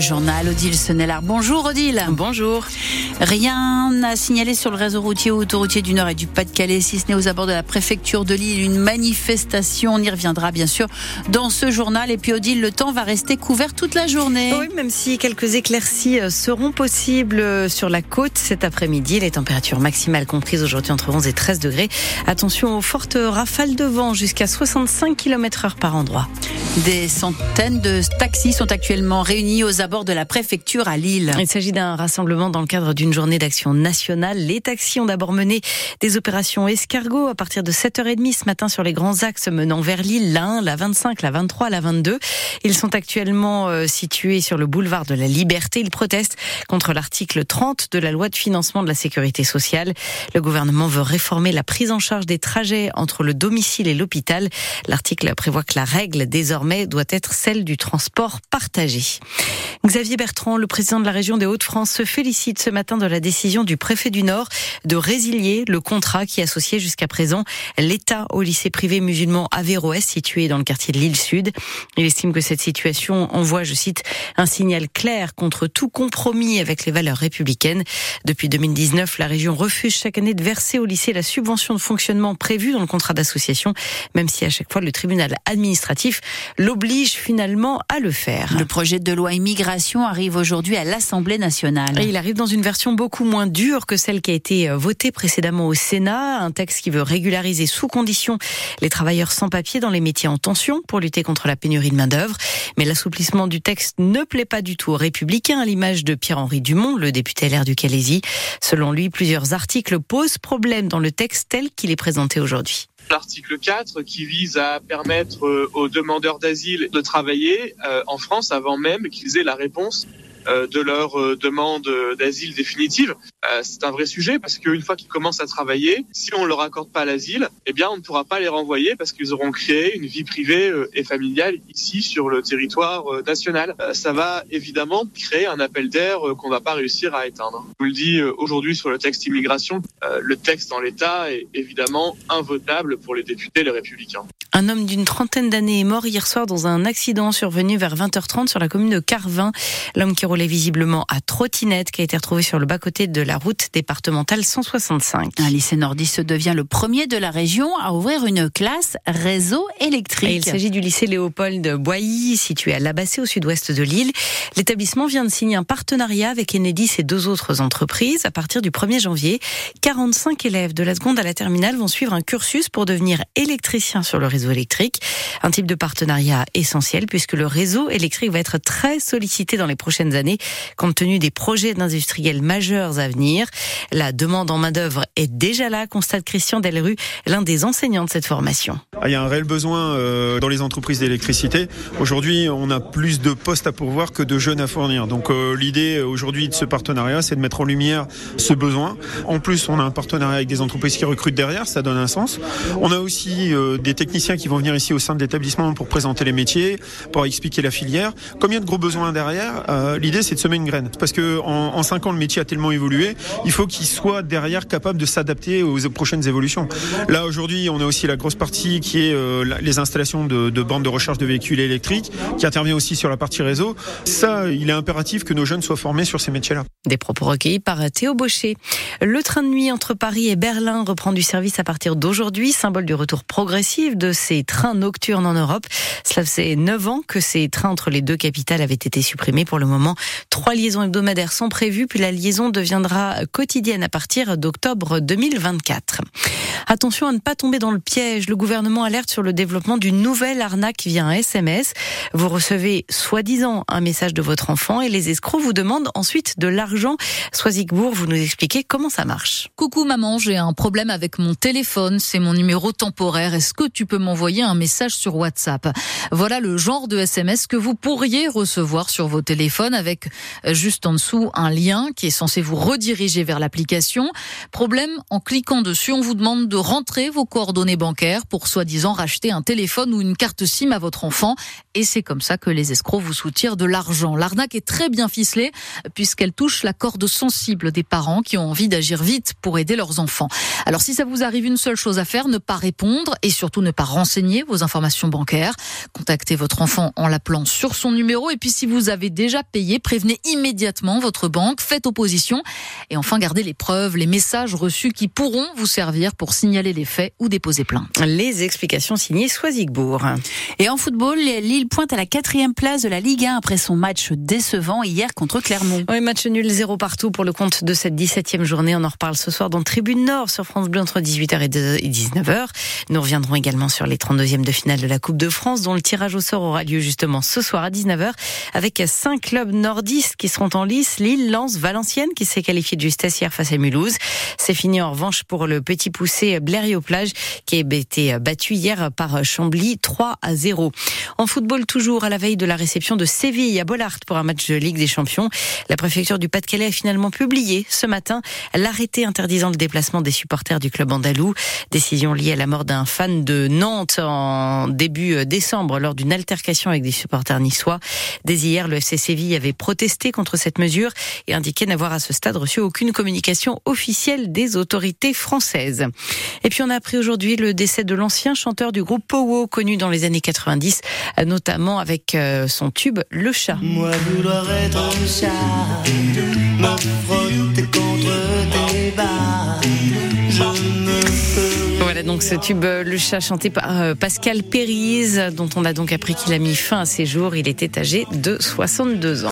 Le journal Odile Senelard. Bonjour Odile. Bonjour. Rien n'a signalé sur le réseau routier ou autoroutier du Nord et du Pas-de-Calais, si ce n'est aux abords de la préfecture de Lille. Une manifestation, on y reviendra bien sûr dans ce journal. Et puis Odile, le temps va rester couvert toute la journée. Oui, même si quelques éclaircies euh, seront possibles euh, sur la côte cet après-midi. Les températures maximales comprises aujourd'hui entre 11 et 13 degrés. Attention aux fortes rafales de vent jusqu'à 65 km heure par endroit. Des centaines de taxis sont actuellement réunis aux abords de la préfecture à Lille. Il s'agit d'un rassemblement dans le cadre d'une journée d'action nationale. Les taxis ont d'abord mené des opérations escargot à partir de 7h30 ce matin sur les grands axes menant vers Lille, la 1, la 25, la 23, la 22. Ils sont actuellement euh, situés sur le boulevard de la Liberté. Ils protestent contre l'article 30 de la loi de financement de la sécurité sociale. Le gouvernement veut réformer la prise en charge des trajets entre le domicile et l'hôpital. L'article prévoit que la règle désormais doit être celle du transport partagé. Xavier Bertrand, le président de la région des Hauts-de-France, se félicite ce matin de la décision du préfet du Nord de résilier le contrat qui associait jusqu'à présent l'État au lycée privé musulman Averroès situé dans le quartier de l'île Sud. Il estime que cette situation envoie, je cite, un signal clair contre tout compromis avec les valeurs républicaines. Depuis 2019, la région refuse chaque année de verser au lycée la subvention de fonctionnement prévue dans le contrat d'association, même si à chaque fois le tribunal administratif l'oblige finalement à le faire. Le projet de loi arrive aujourd'hui à l'Assemblée nationale. Et il arrive dans une version beaucoup moins dure que celle qui a été euh, votée précédemment au Sénat, un texte qui veut régulariser sous condition les travailleurs sans papier dans les métiers en tension pour lutter contre la pénurie de main-d'œuvre. Mais l'assouplissement du texte ne plaît pas du tout aux républicains, à l'image de Pierre-Henri Dumont, le député LR du Calaisie. Selon lui, plusieurs articles posent problème dans le texte tel qu'il est présenté aujourd'hui l'article 4 qui vise à permettre euh, aux demandeurs d'asile de travailler euh, en France avant même qu'ils aient la réponse euh, de leur demande d'asile définitive. Euh, c'est un vrai sujet parce qu'une fois qu'ils commencent à travailler, si on leur accorde pas l'asile, eh bien on ne pourra pas les renvoyer parce qu'ils auront créé une vie privée et familiale ici sur le territoire national. Ça va évidemment créer un appel d'air qu'on va pas réussir à éteindre. Je vous le dis aujourd'hui sur le texte immigration, le texte en l'état est évidemment invotable pour les députés les républicains. Un homme d'une trentaine d'années est mort hier soir dans un accident survenu vers 20h30 sur la commune de Carvin. L'homme qui roulait visiblement à trottinette qui a été retrouvé sur le bas-côté de la route départementale 165. Un lycée nordiste devient le premier de la région à ouvrir une classe réseau électrique. il s'agit du lycée Léopold Boilly, situé à Labassé au sud-ouest de l'île. L'établissement vient de signer un partenariat avec Enedis et deux autres entreprises. À partir du 1er janvier, 45 élèves de la seconde à la terminale vont suivre un cursus pour devenir électricien sur le réseau électrique. Un type de partenariat essentiel puisque le réseau électrique va être très sollicité dans les prochaines années compte tenu des projets d'industriels majeurs à venir. La demande en main-d'œuvre est déjà là, constate Christian Delru, l'un des enseignants de cette formation. Ah, il y a un réel besoin euh, dans les entreprises d'électricité. Aujourd'hui, on a plus de postes à pourvoir que de jeunes à fournir. Donc euh, l'idée aujourd'hui de ce partenariat, c'est de mettre en lumière ce besoin. En plus, on a un partenariat avec des entreprises qui recrutent derrière, ça donne un sens. On a aussi euh, des techniciens qui vont venir ici au sein de l'établissement pour présenter les métiers, pour expliquer la filière. Comme il y a de gros besoins derrière, l'idée c'est de semer une graine. Parce que en, en cinq ans, le métier a tellement évolué, il faut qu'il soit derrière capable de s'adapter aux prochaines évolutions. Là aujourd'hui, on a aussi la grosse partie qui est euh, les installations de, de bandes de recharge de véhicules électriques, qui intervient aussi sur la partie réseau. Ça, il est impératif que nos jeunes soient formés sur ces métiers-là. Des propos recueillis par Théo Baucher. Le train de nuit entre Paris et Berlin reprend du service à partir d'aujourd'hui, symbole du retour progressif de ces trains nocturnes en Europe. Cela faisait 9 ans que ces trains entre les deux capitales avaient été supprimés. Pour le moment, trois liaisons hebdomadaires sont prévues, puis la liaison deviendra quotidienne à partir d'octobre 2024. Attention à ne pas tomber dans le piège. Le gouvernement alerte sur le développement d'une nouvelle arnaque via un SMS. Vous recevez soi-disant un message de votre enfant et les escrocs vous demandent ensuite de l'argent. Soisigbourg, vous nous expliquez comment ça marche. Coucou maman, j'ai un problème avec mon téléphone. C'est mon numéro temporaire. Est-ce que tu peux m'envoyer un message sur WhatsApp? Voilà le genre de SMS que vous pourriez recevoir sur vos téléphones avec juste en dessous un lien qui est censé vous rediriger rediriger vers l'application. Problème, en cliquant dessus, on vous demande de rentrer vos coordonnées bancaires pour soi-disant racheter un téléphone ou une carte SIM à votre enfant. Et c'est comme ça que les escrocs vous soutirent de l'argent. L'arnaque est très bien ficelée puisqu'elle touche la corde sensible des parents qui ont envie d'agir vite pour aider leurs enfants. Alors si ça vous arrive une seule chose à faire, ne pas répondre et surtout ne pas renseigner vos informations bancaires. Contactez votre enfant en l'appelant sur son numéro et puis si vous avez déjà payé, prévenez immédiatement votre banque, faites opposition et enfin gardez les preuves, les messages reçus qui pourront vous servir pour signaler les faits ou déposer plainte. Les explications signées Soisigbourg. Et en football, Lille pointe à la quatrième place de la Ligue 1 après son match décevant hier contre Clermont. Oui, match nul zéro partout pour le compte de cette 17e journée. On en reparle ce soir dans Tribune Nord sur France Bleu entre 18h et 19h. Nous reviendrons également sur les 32e de finale de la Coupe de France dont le tirage au sort aura lieu justement ce soir à 19h avec cinq clubs nordistes qui seront en lice. Lille, Lens, Valenciennes qui s'est qualifié de justesse hier face à Mulhouse. C'est fini en revanche pour le petit poussé Blériot-Plage qui a été battu hier par Chambly 3 à 0. En football toujours à la veille de la réception de Séville à Bollard pour un match de Ligue des Champions. La préfecture du Pas-de-Calais a finalement publié ce matin l'arrêté interdisant le déplacement des supporters du club andalou. Décision liée à la mort d'un fan de Nantes en début décembre lors d'une altercation avec des supporters niçois. Dès hier, le FC Séville avait protesté contre cette mesure et indiqué n'avoir à ce stade reçu aucune communication officielle des autorités françaises. Et puis on a appris aujourd'hui le décès de l'ancien chanteur du groupe Powo, connu dans les années 90, notamment avec euh, son tube Le Chat. Moi, vouloir être un chat, me frotter contre tes barres, je me Voilà donc ce tube Le Chat chanté par euh, Pascal Périse, dont on a donc appris qu'il a mis fin à ses jours. Il était âgé de 62 ans.